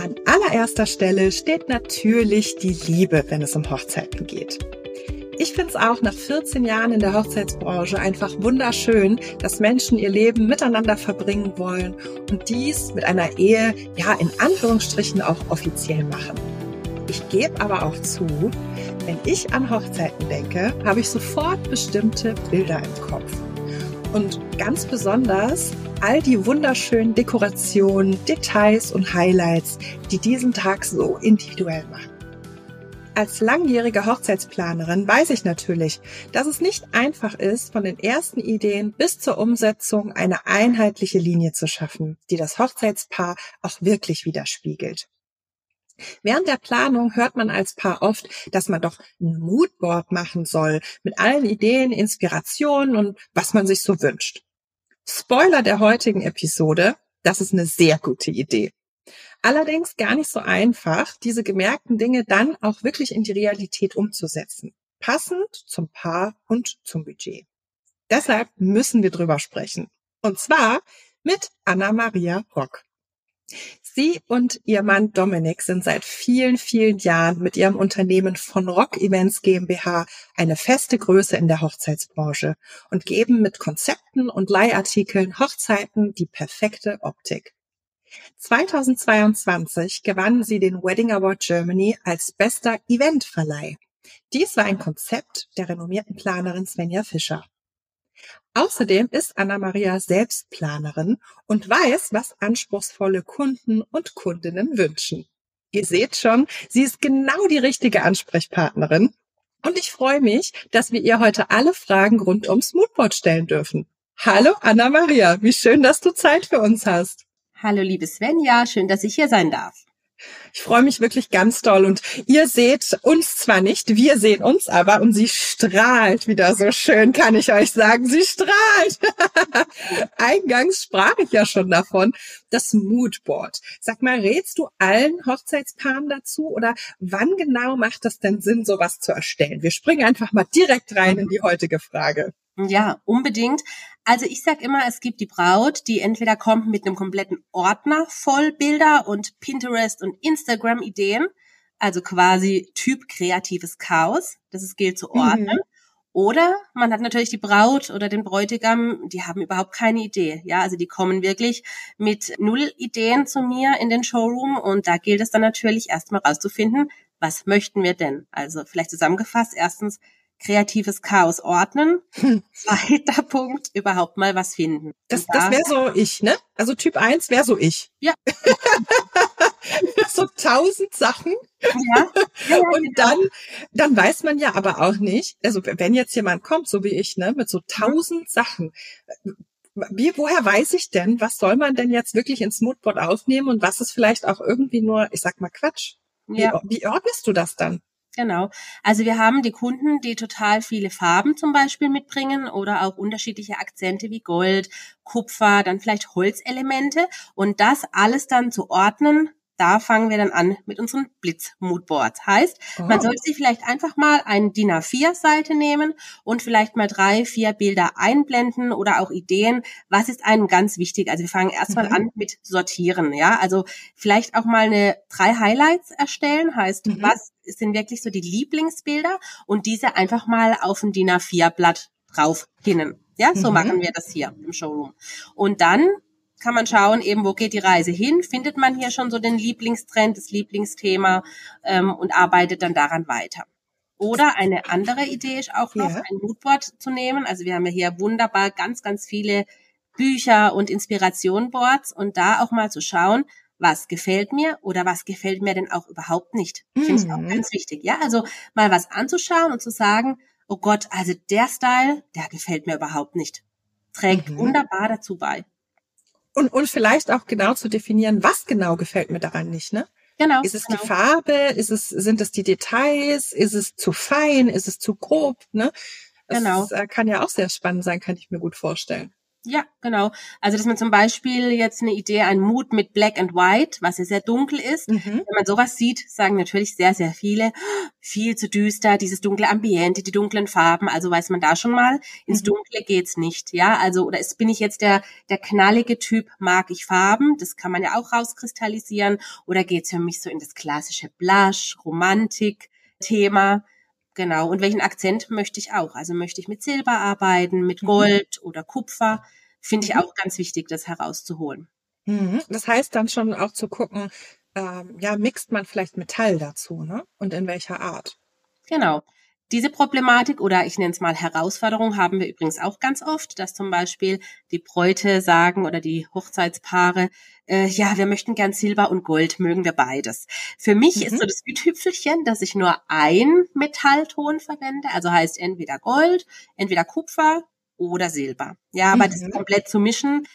An allererster Stelle steht natürlich die Liebe, wenn es um Hochzeiten geht. Ich finde es auch nach 14 Jahren in der Hochzeitsbranche einfach wunderschön, dass Menschen ihr Leben miteinander verbringen wollen und dies mit einer Ehe, ja, in Anführungsstrichen auch offiziell machen. Ich gebe aber auch zu, wenn ich an Hochzeiten denke, habe ich sofort bestimmte Bilder im Kopf. Und ganz besonders all die wunderschönen Dekorationen, Details und Highlights, die diesen Tag so individuell machen. Als langjährige Hochzeitsplanerin weiß ich natürlich, dass es nicht einfach ist, von den ersten Ideen bis zur Umsetzung eine einheitliche Linie zu schaffen, die das Hochzeitspaar auch wirklich widerspiegelt. Während der Planung hört man als Paar oft, dass man doch ein Moodboard machen soll mit allen Ideen, Inspirationen und was man sich so wünscht. Spoiler der heutigen Episode, das ist eine sehr gute Idee. Allerdings gar nicht so einfach, diese gemerkten Dinge dann auch wirklich in die Realität umzusetzen. Passend zum Paar und zum Budget. Deshalb müssen wir drüber sprechen. Und zwar mit Anna-Maria Rock. Sie und ihr Mann Dominik sind seit vielen, vielen Jahren mit ihrem Unternehmen von Rock Events GmbH eine feste Größe in der Hochzeitsbranche und geben mit Konzepten und Leihartikeln Hochzeiten die perfekte Optik. 2022 gewannen sie den Wedding Award Germany als bester Eventverleih. Dies war ein Konzept der renommierten Planerin Svenja Fischer. Außerdem ist Anna-Maria selbst Planerin und weiß, was anspruchsvolle Kunden und Kundinnen wünschen. Ihr seht schon, sie ist genau die richtige Ansprechpartnerin. Und ich freue mich, dass wir ihr heute alle Fragen rund ums Moodboard stellen dürfen. Hallo Anna-Maria, wie schön, dass du Zeit für uns hast. Hallo liebe Svenja, schön, dass ich hier sein darf. Ich freue mich wirklich ganz doll und ihr seht uns zwar nicht, wir sehen uns aber und sie strahlt wieder so schön, kann ich euch sagen. Sie strahlt. Eingangs sprach ich ja schon davon, das Moodboard. Sag mal, rätst du allen Hochzeitspaaren dazu oder wann genau macht das denn Sinn, sowas zu erstellen? Wir springen einfach mal direkt rein in die heutige Frage. Ja, unbedingt. Also ich sag immer, es gibt die Braut, die entweder kommt mit einem kompletten Ordner voll Bilder und Pinterest und Instagram Ideen, also quasi Typ kreatives Chaos, das es gilt zu mhm. ordnen. Mhm. Oder man hat natürlich die Braut oder den Bräutigam, die haben überhaupt keine Idee. Ja, also die kommen wirklich mit null Ideen zu mir in den Showroom und da gilt es dann natürlich erstmal rauszufinden, was möchten wir denn? Also vielleicht zusammengefasst, erstens, kreatives Chaos ordnen. Hm. Zweiter Punkt, überhaupt mal was finden. Das, da, das wäre so ich, ne? Also Typ 1 wäre so ich. Ja. so tausend Sachen. Ja. ja Und genau. dann, dann weiß man ja aber auch nicht, also wenn jetzt jemand kommt, so wie ich, ne, mit so tausend mhm. Sachen, wie, woher weiß ich denn, was soll man denn jetzt wirklich ins Moodboard aufnehmen und was ist vielleicht auch irgendwie nur, ich sag mal Quatsch? Wie, ja. wie ordnest du das dann? Genau. Also wir haben die Kunden, die total viele Farben zum Beispiel mitbringen oder auch unterschiedliche Akzente wie Gold, Kupfer, dann vielleicht Holzelemente und das alles dann zu ordnen da fangen wir dann an mit unseren Blitz-Moodboards. Heißt, oh. man sollte sich vielleicht einfach mal eine DIN A4-Seite nehmen und vielleicht mal drei, vier Bilder einblenden oder auch Ideen. Was ist einem ganz wichtig? Also wir fangen erstmal mhm. an mit Sortieren, ja. Also vielleicht auch mal eine drei Highlights erstellen. Heißt, mhm. was sind wirklich so die Lieblingsbilder und diese einfach mal auf ein DIN A4-Blatt drauf hinnen. Ja, so mhm. machen wir das hier im Showroom. Und dann kann man schauen, eben wo geht die Reise hin, findet man hier schon so den Lieblingstrend, das Lieblingsthema ähm, und arbeitet dann daran weiter. Oder eine andere Idee ist auch noch, ja. ein Moodboard zu nehmen. Also wir haben ja hier wunderbar ganz, ganz viele Bücher und Inspirationboards und da auch mal zu schauen, was gefällt mir oder was gefällt mir denn auch überhaupt nicht. Mhm. Finde ich auch ganz wichtig. Ja, also mal was anzuschauen und zu sagen, oh Gott, also der Style, der gefällt mir überhaupt nicht. Trägt mhm. wunderbar dazu bei. Und, und vielleicht auch genau zu definieren, was genau gefällt mir daran nicht, ne? Genau. Ist es genau. die Farbe? Ist es, sind es die Details? Ist es zu fein? Ist es zu grob? Ne? Das genau. Äh, kann ja auch sehr spannend sein, kann ich mir gut vorstellen. Ja, genau. Also dass man zum Beispiel jetzt eine Idee, ein Mut mit Black and White, was ja sehr dunkel ist. Mhm. Wenn man sowas sieht, sagen natürlich sehr, sehr viele, viel zu düster, dieses dunkle Ambiente, die dunklen Farben. Also weiß man da schon mal, ins mhm. Dunkle geht's nicht. Ja, also oder ist, bin ich jetzt der der knallige Typ, mag ich Farben? Das kann man ja auch rauskristallisieren. Oder geht's für mich so in das klassische Blush, Romantik Thema? Genau. Und welchen Akzent möchte ich auch? Also möchte ich mit Silber arbeiten, mit mhm. Gold mhm. oder Kupfer? Finde ich mhm. auch ganz wichtig, das herauszuholen. Mhm. Das heißt dann schon auch zu gucken, ähm, ja, mixt man vielleicht Metall dazu, ne? Und in welcher Art? Genau. Diese Problematik oder ich nenne es mal Herausforderung haben wir übrigens auch ganz oft, dass zum Beispiel die Bräute sagen oder die Hochzeitspaare, äh, ja, wir möchten gern Silber und Gold, mögen wir beides. Für mich mhm. ist so das Güthüpfelchen, dass ich nur ein Metallton verwende, also heißt entweder Gold, entweder Kupfer oder Silber. Ja, aber mhm. das komplett zu mischen,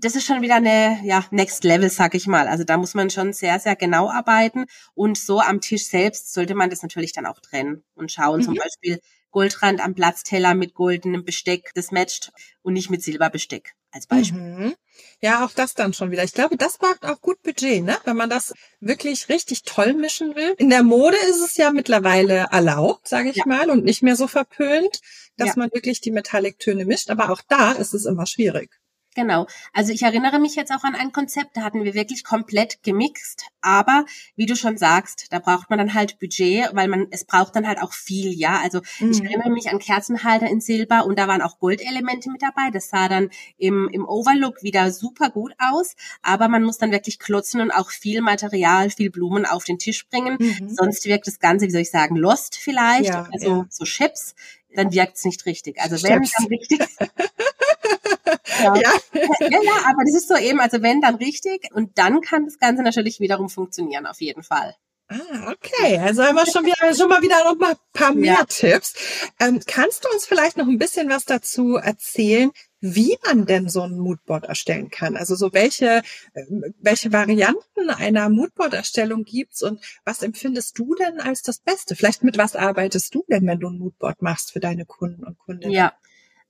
das ist schon wieder eine ja, Next Level, sag ich mal. Also da muss man schon sehr, sehr genau arbeiten. Und so am Tisch selbst sollte man das natürlich dann auch trennen und schauen, mhm. zum Beispiel Goldrand am Platzteller mit goldenem Besteck, das matcht und nicht mit Silberbesteck als Beispiel. Mhm. Ja, auch das dann schon wieder. Ich glaube, das braucht auch gut Budget, ne? Wenn man das wirklich richtig toll mischen will. In der Mode ist es ja mittlerweile erlaubt, sage ich ja. mal, und nicht mehr so verpönt, dass ja. man wirklich die Metalliktöne mischt. Aber auch da ist es immer schwierig. Genau. Also ich erinnere mich jetzt auch an ein Konzept, da hatten wir wirklich komplett gemixt. Aber wie du schon sagst, da braucht man dann halt Budget, weil man, es braucht dann halt auch viel, ja. Also mhm. ich erinnere mich an Kerzenhalter in Silber und da waren auch Goldelemente mit dabei. Das sah dann im, im Overlook wieder super gut aus. Aber man muss dann wirklich klotzen und auch viel Material, viel Blumen auf den Tisch bringen. Mhm. Sonst wirkt das Ganze, wie soll ich sagen, lost vielleicht. Ja, also ja. so Chips dann wirkt es nicht richtig. Also wenn dann richtig. ja. ja. ja, ja, aber das ist so eben, also wenn dann richtig und dann kann das Ganze natürlich wiederum funktionieren, auf jeden Fall. Ah, okay. Also haben wir schon wieder schon mal wieder noch mal ein paar mehr ja. Tipps. Ähm, kannst du uns vielleicht noch ein bisschen was dazu erzählen, wie man denn so ein Moodboard erstellen kann? Also so welche ähm, welche Varianten einer Moodboard-Erstellung gibt's und was empfindest du denn als das Beste? Vielleicht mit was arbeitest du denn, wenn du ein Moodboard machst für deine Kunden und Kundinnen? Ja,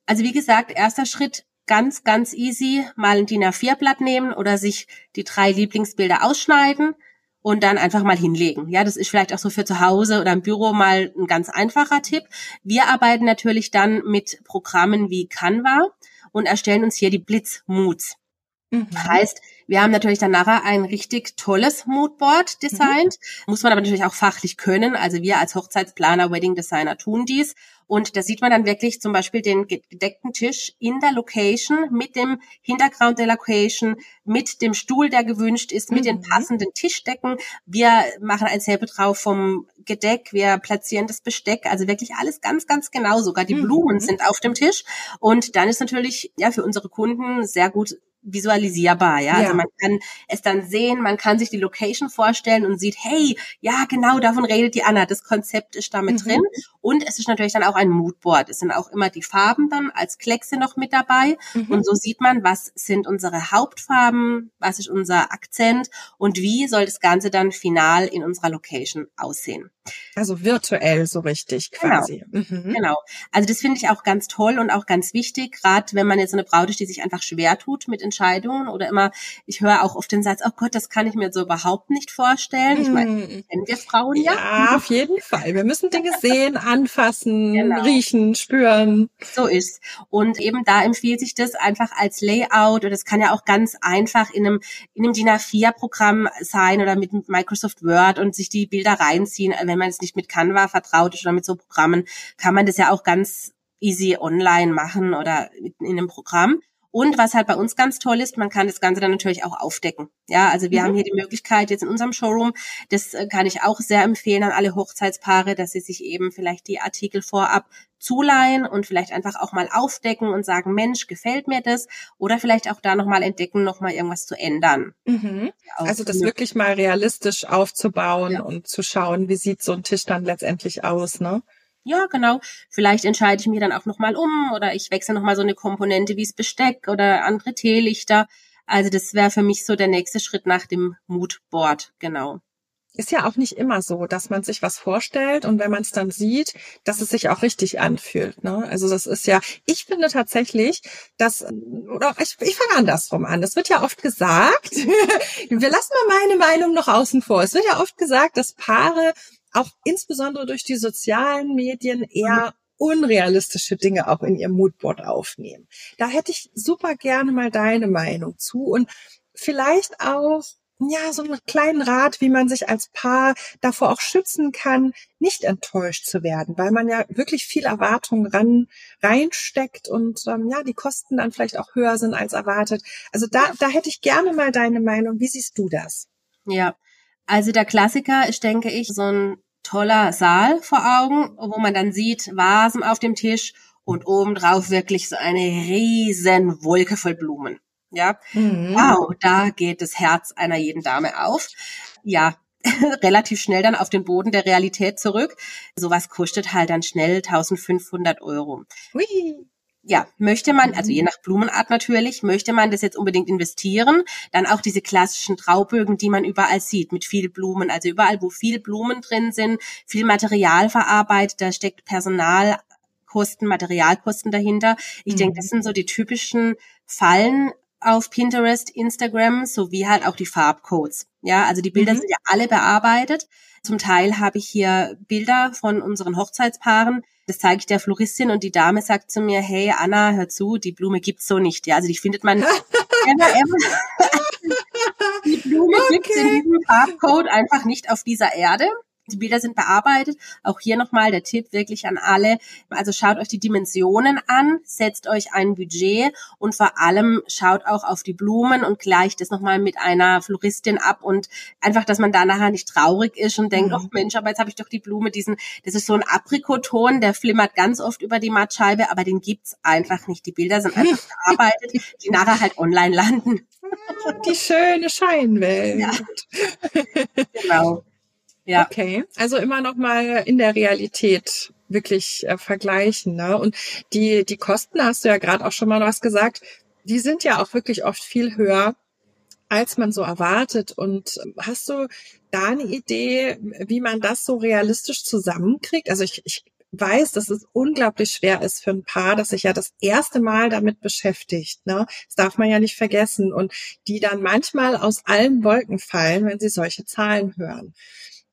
also wie gesagt, erster Schritt ganz ganz easy, mal ein DIN A4-Blatt nehmen oder sich die drei Lieblingsbilder ausschneiden und dann einfach mal hinlegen. Ja, das ist vielleicht auch so für zu Hause oder im Büro mal ein ganz einfacher Tipp. Wir arbeiten natürlich dann mit Programmen wie Canva und erstellen uns hier die Blitzmoods. Mhm. Heißt, wir haben natürlich dann nachher ein richtig tolles Moodboard designt. Mhm. Muss man aber natürlich auch fachlich können. Also wir als Hochzeitsplaner, Wedding Designer tun dies. Und da sieht man dann wirklich zum Beispiel den gedeckten Tisch in der Location mit dem Hintergrund der Location, mit dem Stuhl, der gewünscht ist, mit mhm. den passenden Tischdecken. Wir machen ein Sample drauf vom Gedeck, wir platzieren das Besteck, also wirklich alles ganz, ganz genau. Sogar die mhm. Blumen sind auf dem Tisch. Und dann ist natürlich ja für unsere Kunden sehr gut visualisierbar, ja? Also ja. Also man kann es dann sehen, man kann sich die Location vorstellen und sieht, hey, ja, genau, davon redet die Anna, das Konzept ist damit mhm. drin. Und es ist natürlich dann auch ein Moodboard. Es sind auch immer die Farben dann als Kleckse noch mit dabei. Mhm. Und so sieht man, was sind unsere Hauptfarben, was ist unser Akzent und wie soll das Ganze dann final in unserer Location aussehen. Also virtuell so richtig genau. quasi. Genau. Mhm. genau. Also das finde ich auch ganz toll und auch ganz wichtig, gerade wenn man jetzt so eine Braut ist, die sich einfach schwer tut mit Entscheidungen oder immer, ich höre auch oft den Satz, oh Gott, das kann ich mir so überhaupt nicht vorstellen. Ich meine, mhm. kennen wir Frauen ja? Ja, auf jeden Fall. Wir müssen Dinge sehen, anfassen, genau. riechen, spüren. So ist. Und eben da empfiehlt sich das einfach als Layout oder das kann ja auch ganz einfach in einem, in einem DIN A4-Programm sein oder mit Microsoft Word und sich die Bilder reinziehen, wenn man jetzt nicht mit Canva vertraut ist oder mit so Programmen, kann man das ja auch ganz easy online machen oder in einem Programm. Und was halt bei uns ganz toll ist, man kann das Ganze dann natürlich auch aufdecken. Ja, also wir mhm. haben hier die Möglichkeit jetzt in unserem Showroom, das äh, kann ich auch sehr empfehlen an alle Hochzeitspaare, dass sie sich eben vielleicht die Artikel vorab zuleihen und vielleicht einfach auch mal aufdecken und sagen, Mensch, gefällt mir das? Oder vielleicht auch da nochmal entdecken, nochmal irgendwas zu ändern. Mhm. Also das wirklich mal realistisch aufzubauen ja. und zu schauen, wie sieht so ein Tisch dann letztendlich aus, ne? Ja, genau, vielleicht entscheide ich mich dann auch nochmal um oder ich wechsle nochmal so eine Komponente wie das Besteck oder andere Teelichter. Also das wäre für mich so der nächste Schritt nach dem Moodboard, genau. Ist ja auch nicht immer so, dass man sich was vorstellt und wenn man es dann sieht, dass es sich auch richtig anfühlt. Ne? Also das ist ja, ich finde tatsächlich, dass, oder ich, ich fange andersrum an. Es wird ja oft gesagt, wir lassen mal meine Meinung noch außen vor. Es wird ja oft gesagt, dass Paare auch insbesondere durch die sozialen Medien eher unrealistische Dinge auch in ihr Moodboard aufnehmen. Da hätte ich super gerne mal deine Meinung zu und vielleicht auch ja, so einen kleinen Rat, wie man sich als Paar davor auch schützen kann, nicht enttäuscht zu werden, weil man ja wirklich viel Erwartungen ran, reinsteckt und ähm, ja, die Kosten dann vielleicht auch höher sind als erwartet. Also da, da hätte ich gerne mal deine Meinung. Wie siehst du das? Ja, also der Klassiker ist, denke ich, so ein toller Saal vor Augen, wo man dann sieht, Vasen auf dem Tisch und obendrauf wirklich so eine riesen Wolke voll Blumen. Ja, mhm. wow, da geht das Herz einer jeden Dame auf. Ja, relativ schnell dann auf den Boden der Realität zurück. Sowas kostet halt dann schnell 1500 Euro. Hui ja, möchte man, also je mhm. nach Blumenart natürlich, möchte man das jetzt unbedingt investieren, dann auch diese klassischen Traubögen, die man überall sieht, mit viel Blumen, also überall, wo viel Blumen drin sind, viel Material verarbeitet, da steckt Personalkosten, Materialkosten dahinter. Ich mhm. denke, das sind so die typischen Fallen auf Pinterest, Instagram, sowie halt auch die Farbcodes. Ja, also die Bilder mhm. sind ja alle bearbeitet. Zum Teil habe ich hier Bilder von unseren Hochzeitspaaren, das zeige ich der Floristin und die Dame sagt zu mir, hey Anna, hör zu, die Blume gibt's so nicht. Ja, also die findet man ever, ever. die Blume okay. gibt's in diesem Farbcode einfach nicht auf dieser Erde. Die Bilder sind bearbeitet. Auch hier nochmal der Tipp wirklich an alle. Also schaut euch die Dimensionen an, setzt euch ein Budget und vor allem schaut auch auf die Blumen und gleicht es nochmal mit einer Floristin ab und einfach, dass man da nachher nicht traurig ist und denkt, mhm. oh Mensch, aber jetzt habe ich doch die Blume, diesen, das ist so ein Aprikoton, der flimmert ganz oft über die Mattscheibe, aber den gibt's einfach nicht. Die Bilder sind einfach bearbeitet, die nachher halt online landen. Die schöne Scheinwelt. Ja. genau. Ja. Okay, also immer noch mal in der Realität wirklich äh, vergleichen. Ne? Und die, die Kosten, hast du ja gerade auch schon mal was gesagt, die sind ja auch wirklich oft viel höher, als man so erwartet. Und hast du da eine Idee, wie man das so realistisch zusammenkriegt? Also ich, ich weiß, dass es unglaublich schwer ist für ein Paar, das sich ja das erste Mal damit beschäftigt. Ne? Das darf man ja nicht vergessen. Und die dann manchmal aus allen Wolken fallen, wenn sie solche Zahlen hören.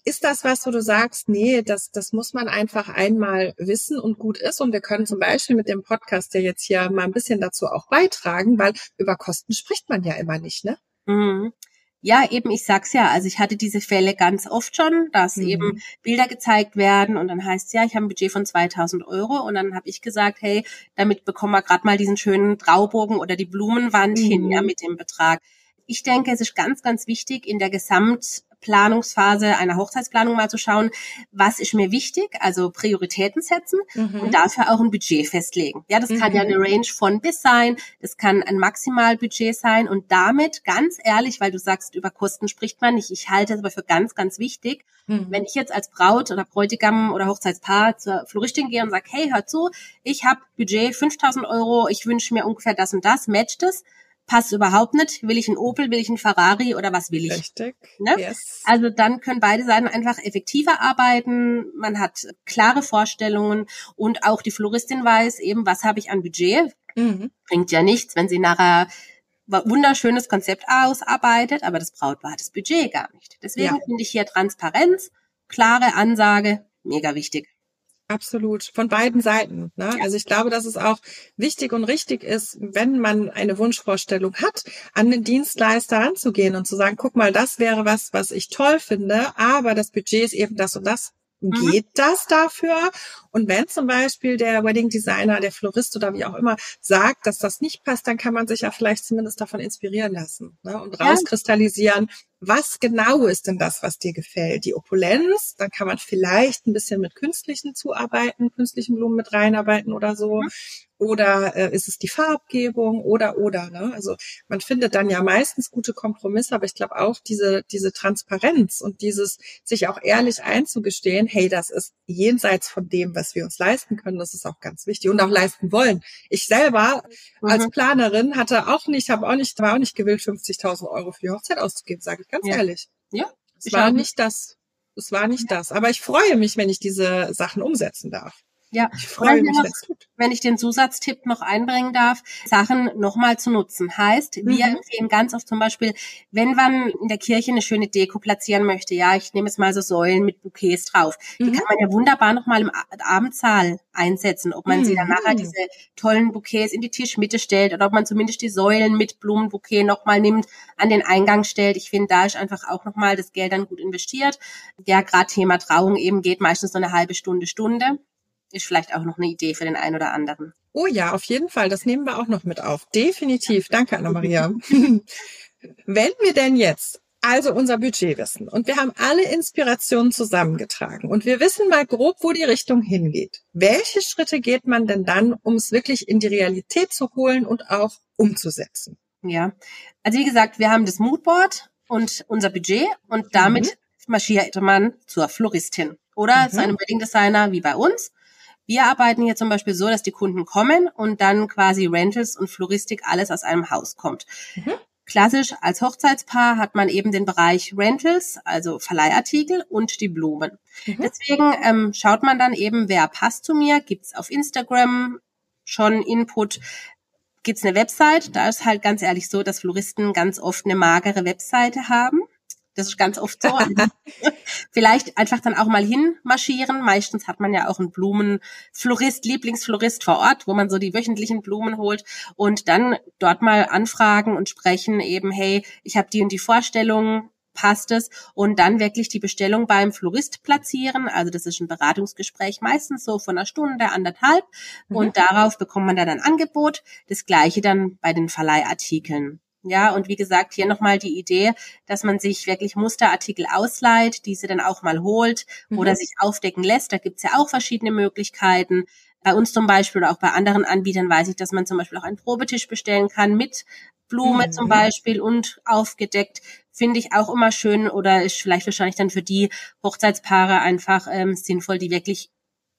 Ist das was, wo du sagst, nee, das, das muss man einfach einmal wissen und gut ist? Und wir können zum Beispiel mit dem Podcast ja jetzt hier mal ein bisschen dazu auch beitragen, weil über Kosten spricht man ja immer nicht, ne? Mhm. Ja, eben, ich sag's ja, also ich hatte diese Fälle ganz oft schon, dass mhm. eben Bilder gezeigt werden und dann heißt ja, ich habe ein Budget von 2000 Euro und dann habe ich gesagt, hey, damit bekommen wir gerade mal diesen schönen Traubogen oder die Blumenwand mhm. hin, ja, mit dem Betrag. Ich denke, es ist ganz, ganz wichtig, in der Gesamt Planungsphase einer Hochzeitsplanung mal zu schauen, was ist mir wichtig, also Prioritäten setzen mhm. und dafür auch ein Budget festlegen. Ja, das mhm. kann ja mhm. eine Range von bis sein, das kann ein Maximalbudget sein und damit ganz ehrlich, weil du sagst, über Kosten spricht man nicht, ich halte es aber für ganz, ganz wichtig, mhm. wenn ich jetzt als Braut oder Bräutigam oder Hochzeitspaar zur Floristin gehe und sage, hey, hör zu, ich habe Budget 5000 Euro, ich wünsche mir ungefähr das und das, matcht es, passt überhaupt nicht. Will ich einen Opel, will ich einen Ferrari oder was will ich? Richtig. Ne? Yes. Also dann können beide Seiten einfach effektiver arbeiten. Man hat klare Vorstellungen und auch die Floristin weiß eben, was habe ich an Budget. Mhm. Bringt ja nichts, wenn sie nachher wunderschönes Konzept ausarbeitet, aber das Brautpaar hat das Budget gar nicht. Deswegen ja. finde ich hier Transparenz, klare Ansage, mega wichtig. Absolut, von beiden Seiten. Ne? Also ich glaube, dass es auch wichtig und richtig ist, wenn man eine Wunschvorstellung hat, an den Dienstleister ranzugehen und zu sagen, guck mal, das wäre was, was ich toll finde, aber das Budget ist eben das und das. Mhm. Geht das dafür? Und wenn zum Beispiel der Wedding Designer, der Florist oder wie auch immer sagt, dass das nicht passt, dann kann man sich ja vielleicht zumindest davon inspirieren lassen ne? und rauskristallisieren, was genau ist denn das, was dir gefällt? Die Opulenz, dann kann man vielleicht ein bisschen mit künstlichen zuarbeiten, künstlichen Blumen mit reinarbeiten oder so. Mhm. Oder äh, ist es die Farbgebung oder oder. Ne? Also man findet dann ja meistens gute Kompromisse, aber ich glaube auch diese diese Transparenz und dieses sich auch ehrlich einzugestehen, hey, das ist jenseits von dem, was wir uns leisten können, das ist auch ganz wichtig und auch leisten wollen. Ich selber mhm. als Planerin hatte auch nicht, habe auch nicht, war auch nicht gewillt, 50.000 Euro für die Hochzeit auszugeben, sage ich ganz ja. ehrlich. Ja. Es war nicht das. Es war nicht das. Aber ich freue mich, wenn ich diese Sachen umsetzen darf. Ja, ich freue mich, wenn tut. Wenn ich den Zusatztipp noch einbringen darf, Sachen nochmal zu nutzen. Heißt, mhm. wir empfehlen ganz oft zum Beispiel, wenn man in der Kirche eine schöne Deko platzieren möchte, ja, ich nehme jetzt mal so Säulen mit Bouquets drauf, mhm. die kann man ja wunderbar nochmal im Abendsaal einsetzen, ob man mhm. sie dann nachher diese tollen Bouquets in die Tischmitte stellt oder ob man zumindest die Säulen mit Blumenbouquet nochmal nimmt, an den Eingang stellt. Ich finde, da ist einfach auch nochmal das Geld dann gut investiert. Ja, gerade Thema Trauung eben geht meistens so eine halbe Stunde, Stunde ist vielleicht auch noch eine Idee für den einen oder anderen. Oh ja, auf jeden Fall. Das nehmen wir auch noch mit auf. Definitiv. Danke, Anna-Maria. Wenn wir denn jetzt also unser Budget wissen und wir haben alle Inspirationen zusammengetragen und wir wissen mal grob, wo die Richtung hingeht. Welche Schritte geht man denn dann, um es wirklich in die Realität zu holen und auch umzusetzen? Ja, also wie gesagt, wir haben das Moodboard und unser Budget und damit mhm. marschiert man zur Floristin oder mhm. zu einem Wedding Designer wie bei uns wir arbeiten hier zum Beispiel so, dass die Kunden kommen und dann quasi Rentals und Floristik alles aus einem Haus kommt. Mhm. Klassisch als Hochzeitspaar hat man eben den Bereich Rentals, also Verleihartikel und die Blumen. Mhm. Deswegen ähm, schaut man dann eben, wer passt zu mir, gibt's auf Instagram schon Input, gibt's eine Website. Da ist halt ganz ehrlich so, dass Floristen ganz oft eine magere Webseite haben. Das ist ganz oft so. Vielleicht einfach dann auch mal hinmarschieren. Meistens hat man ja auch einen Blumenflorist, Lieblingsflorist vor Ort, wo man so die wöchentlichen Blumen holt und dann dort mal anfragen und sprechen eben, hey, ich habe die und die Vorstellung, passt es und dann wirklich die Bestellung beim Florist platzieren. Also das ist ein Beratungsgespräch meistens so von einer Stunde, anderthalb mhm. und darauf bekommt man dann ein Angebot. Das gleiche dann bei den Verleihartikeln. Ja, und wie gesagt, hier nochmal die Idee, dass man sich wirklich Musterartikel ausleiht, diese dann auch mal holt mhm. oder sich aufdecken lässt. Da gibt's ja auch verschiedene Möglichkeiten. Bei uns zum Beispiel oder auch bei anderen Anbietern weiß ich, dass man zum Beispiel auch einen Probetisch bestellen kann mit Blume mhm. zum Beispiel und aufgedeckt. Finde ich auch immer schön oder ist vielleicht wahrscheinlich dann für die Hochzeitspaare einfach ähm, sinnvoll, die wirklich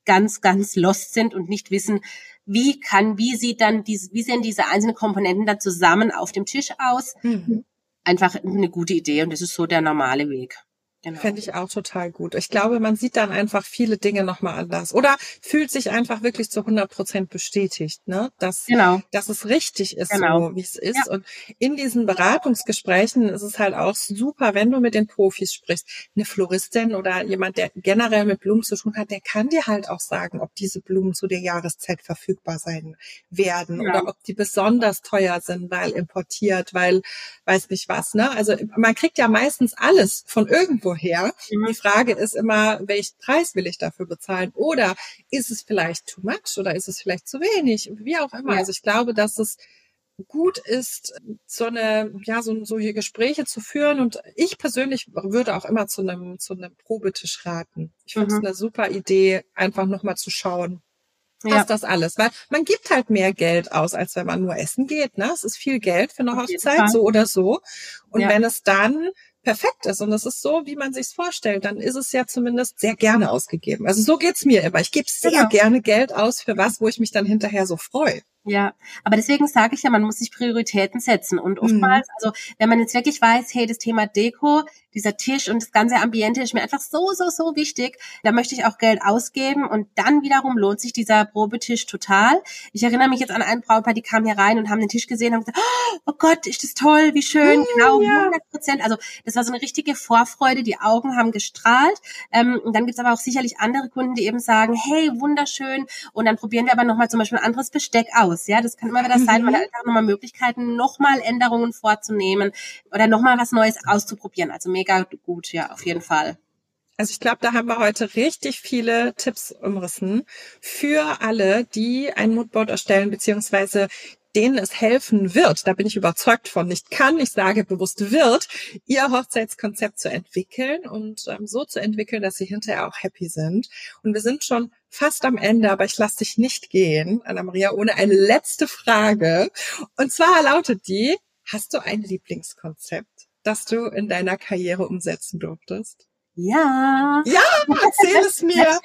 ganz, ganz lost sind und nicht wissen, wie kann, wie sieht dann diese, wie sehen diese einzelnen Komponenten dann zusammen auf dem Tisch aus? Mhm. Einfach eine gute Idee und das ist so der normale Weg. Genau. Fände ich auch total gut. Ich glaube, man sieht dann einfach viele Dinge nochmal anders oder fühlt sich einfach wirklich zu 100 Prozent bestätigt, ne? dass, genau. dass es richtig ist, genau. so wie es ist. Ja. Und in diesen Beratungsgesprächen ist es halt auch super, wenn du mit den Profis sprichst. Eine Floristin oder jemand, der generell mit Blumen zu tun hat, der kann dir halt auch sagen, ob diese Blumen zu der Jahreszeit verfügbar sein werden ja. oder ob die besonders teuer sind, weil importiert, weil weiß nicht was. Ne? Also man kriegt ja meistens alles von irgendwo irgendwoher. Mhm. Die Frage ist immer, welchen Preis will ich dafür bezahlen? Oder ist es vielleicht too much oder ist es vielleicht zu wenig? Wie auch immer. Ja. Also ich glaube, dass es gut ist, so eine, ja, so, so hier Gespräche zu führen. Und ich persönlich würde auch immer zu einem, zu einem Probetisch raten. Ich finde es mhm. eine super Idee, einfach nochmal zu schauen, passt ja. das alles? Weil man gibt halt mehr Geld aus, als wenn man nur essen geht. Ne? Es ist viel Geld für eine Hochzeit, so oder so. Und ja. wenn es dann perfekt ist und es ist so, wie man sich's vorstellt, dann ist es ja zumindest sehr gerne ausgegeben. Also so geht's mir immer. Ich gebe sehr genau. gerne Geld aus für was, wo ich mich dann hinterher so freue. Ja, aber deswegen sage ich ja, man muss sich Prioritäten setzen. Und oftmals, mhm. also wenn man jetzt wirklich weiß, hey, das Thema Deko, dieser Tisch und das ganze Ambiente ist mir einfach so, so, so wichtig, da möchte ich auch Geld ausgeben und dann wiederum lohnt sich dieser Probetisch total. Ich erinnere mich jetzt an ein Brautpaar, die kamen hier rein und haben den Tisch gesehen und haben gesagt, oh Gott, ist das toll, wie schön, genau, 100 Prozent. Also das war so eine richtige Vorfreude, die Augen haben gestrahlt. Ähm, und dann gibt's aber auch sicherlich andere Kunden, die eben sagen, hey, wunderschön und dann probieren wir aber nochmal zum Beispiel ein anderes Besteck aus aus. Ja, das kann immer wieder sein, mhm. weil da einfach nochmal Möglichkeiten, nochmal Änderungen vorzunehmen oder nochmal was Neues auszuprobieren. Also mega gut, ja, auf jeden Fall. Also ich glaube, da haben wir heute richtig viele Tipps umrissen für alle, die ein Moodboard erstellen, beziehungsweise denen es helfen wird, da bin ich überzeugt von, nicht kann, ich sage bewusst wird, ihr Hochzeitskonzept zu entwickeln und ähm, so zu entwickeln, dass sie hinterher auch happy sind. Und wir sind schon fast am Ende, aber ich lasse dich nicht gehen, Anna-Maria, ohne eine letzte Frage. Und zwar lautet die, hast du ein Lieblingskonzept, das du in deiner Karriere umsetzen durftest? Ja. Ja, erzähl es mir.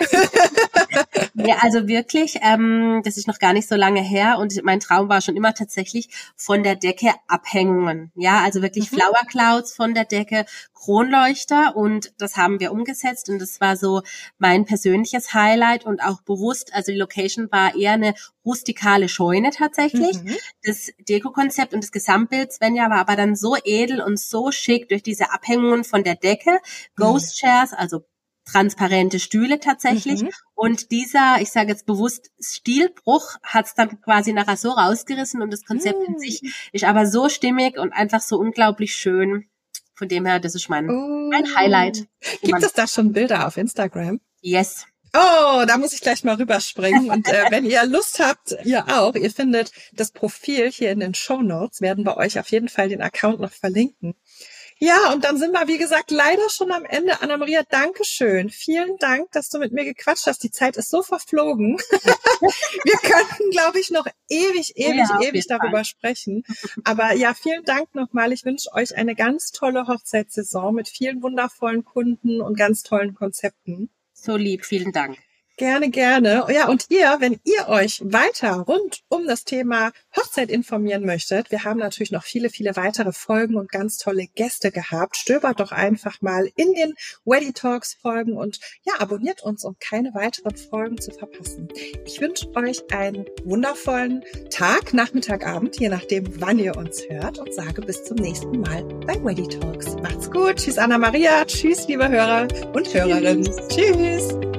ja, also wirklich, ähm, das ist noch gar nicht so lange her und mein Traum war schon immer tatsächlich von der Decke Abhängungen. Ja, also wirklich mhm. Flower Clouds von der Decke, Kronleuchter und das haben wir umgesetzt und das war so mein persönliches Highlight und auch bewusst, also die Location war eher eine rustikale Scheune tatsächlich. Mhm. Das Deko-Konzept und das Gesamtbild, Svenja, war aber dann so edel und so schick durch diese Abhängungen von der Decke. Ghost Chairs, also transparente Stühle tatsächlich. Mhm. Und dieser, ich sage jetzt bewusst, Stilbruch hat es dann quasi nachher so rausgerissen und das Konzept mhm. in sich ist aber so stimmig und einfach so unglaublich schön. Von dem her, das ist mein, oh. mein Highlight. Gibt es da schon Bilder auf Instagram? Yes. Oh, da muss ich gleich mal rüberspringen. Und äh, wenn ihr Lust habt, ihr auch, ihr findet das Profil hier in den Show Notes, werden bei euch auf jeden Fall den Account noch verlinken. Ja, und dann sind wir, wie gesagt, leider schon am Ende. Anna-Maria, Dankeschön. Vielen Dank, dass du mit mir gequatscht hast. Die Zeit ist so verflogen. wir könnten, glaube ich, noch ewig, ewig, ja, ewig darüber Fall. sprechen. Aber ja, vielen Dank nochmal. Ich wünsche euch eine ganz tolle Hochzeitssaison mit vielen wundervollen Kunden und ganz tollen Konzepten. So lieb, vielen Dank. Gerne, gerne. Ja, und ihr, wenn ihr euch weiter rund um das Thema Hochzeit informieren möchtet, wir haben natürlich noch viele, viele weitere Folgen und ganz tolle Gäste gehabt. Stöbert doch einfach mal in den Weddy Talks Folgen und ja, abonniert uns, um keine weiteren Folgen zu verpassen. Ich wünsche euch einen wundervollen Tag, Nachmittag, Abend, je nachdem, wann ihr uns hört und sage bis zum nächsten Mal bei Weddy Talks. Macht's gut. Tschüss, Anna Maria. Tschüss, liebe Hörer und Hörerinnen. Tschüss.